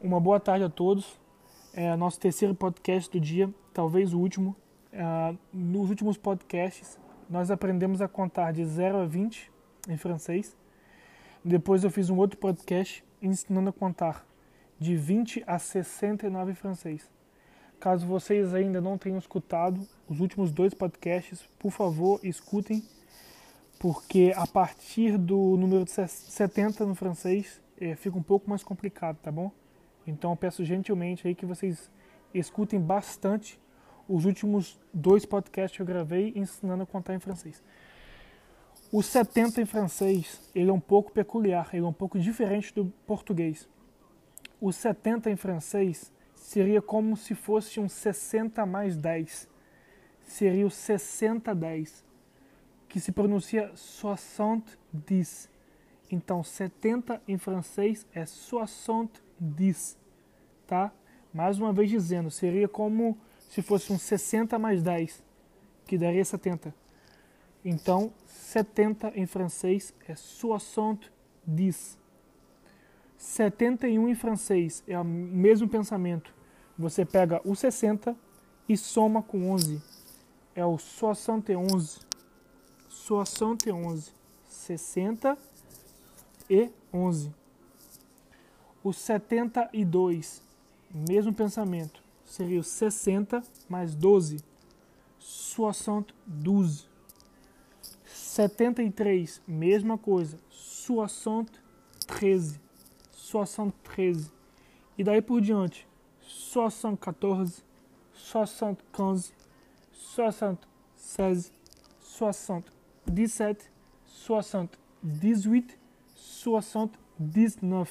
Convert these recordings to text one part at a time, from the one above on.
Uma boa tarde a todos. É nosso terceiro podcast do dia, talvez o último. É, nos últimos podcasts, nós aprendemos a contar de 0 a 20 em francês. Depois eu fiz um outro podcast ensinando a contar de 20 a 69 em francês. Caso vocês ainda não tenham escutado os últimos dois podcasts, por favor, escutem, porque a partir do número 70 no francês é, fica um pouco mais complicado, tá bom? Então eu peço gentilmente aí que vocês escutem bastante os últimos dois podcasts que eu gravei ensinando a contar em francês. O 70 em francês, ele é um pouco peculiar, ele é um pouco diferente do português. O 70 em francês seria como se fosse um 60 mais 10. Seria o 60-10, que se pronuncia 60-10. Então, 70 em francês é 60-10, tá? Mais uma vez dizendo, seria como se fosse um 60 mais 10, que daria 70. Então, 70 em francês é 60-10. 71 em francês é o mesmo pensamento. Você pega o 60 e soma com 11. É o 71. 71. 60 e 11. O 72, mesmo pensamento, seria o 60 mais 12. 72. 73, mesma coisa. 73. 73. E daí por diante. 74, 75, 76, 77, 78, 79.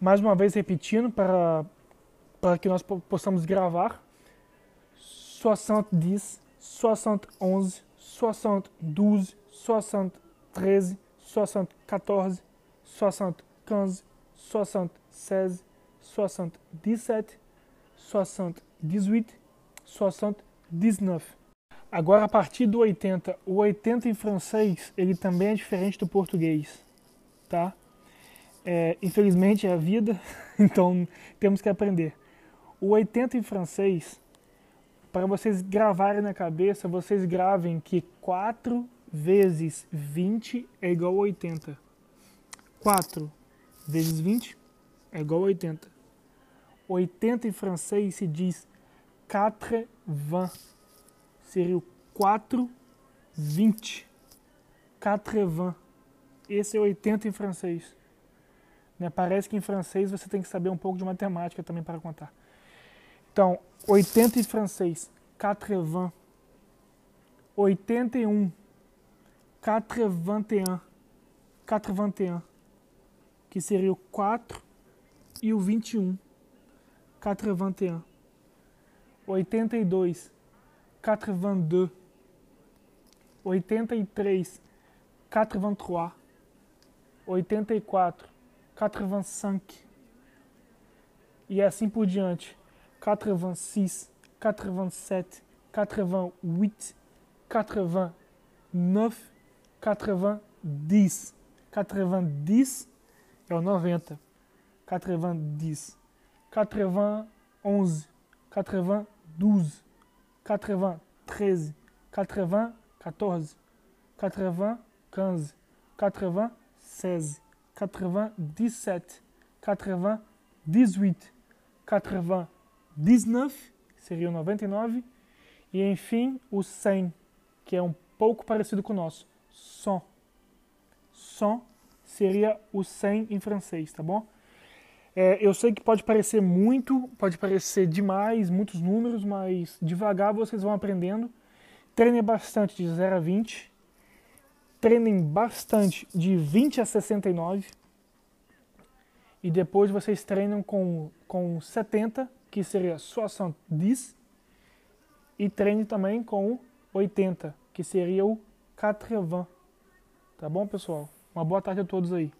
Mais uma vez repetindo para, para que nós possamos gravar. 70, 71, 72, 73, 74, 75, 76, 77, 60, 18, 60, 19. Agora, a partir do 80, o 80 em francês, ele também é diferente do português, tá? É, infelizmente é a vida, então temos que aprender. O 80 em francês, para vocês gravarem na cabeça, vocês gravem que 4 vezes 20 é igual a 80. 4 vezes 20 é igual a 80. 80 em francês se diz 80. Seria o 420. 80. Esse é 80 em francês. Né? Parece que em francês você tem que saber um pouco de matemática também para contar. Então, 80 em francês, 80. 81. 81. 81. Que seria o 4 e o 21. 81, 82, 82, 83, 83, 84, 85 e assim por diante. 86, 87, 88, 89, 90. 90 é o 90. 90. 91, 92, 93, 94, 95, 96, 97, 98, 99, seria o 99, e enfim o 100, que é um pouco parecido com o nosso, 100. 100 seria o 100 em francês, tá bom? É, eu sei que pode parecer muito, pode parecer demais, muitos números, mas devagar vocês vão aprendendo. Treinem bastante de 0 a 20. Treinem bastante de 20 a 69. E depois vocês treinam com, com 70, que seria 70. E treinem também com 80, que seria o 80. Tá bom, pessoal? Uma boa tarde a todos aí.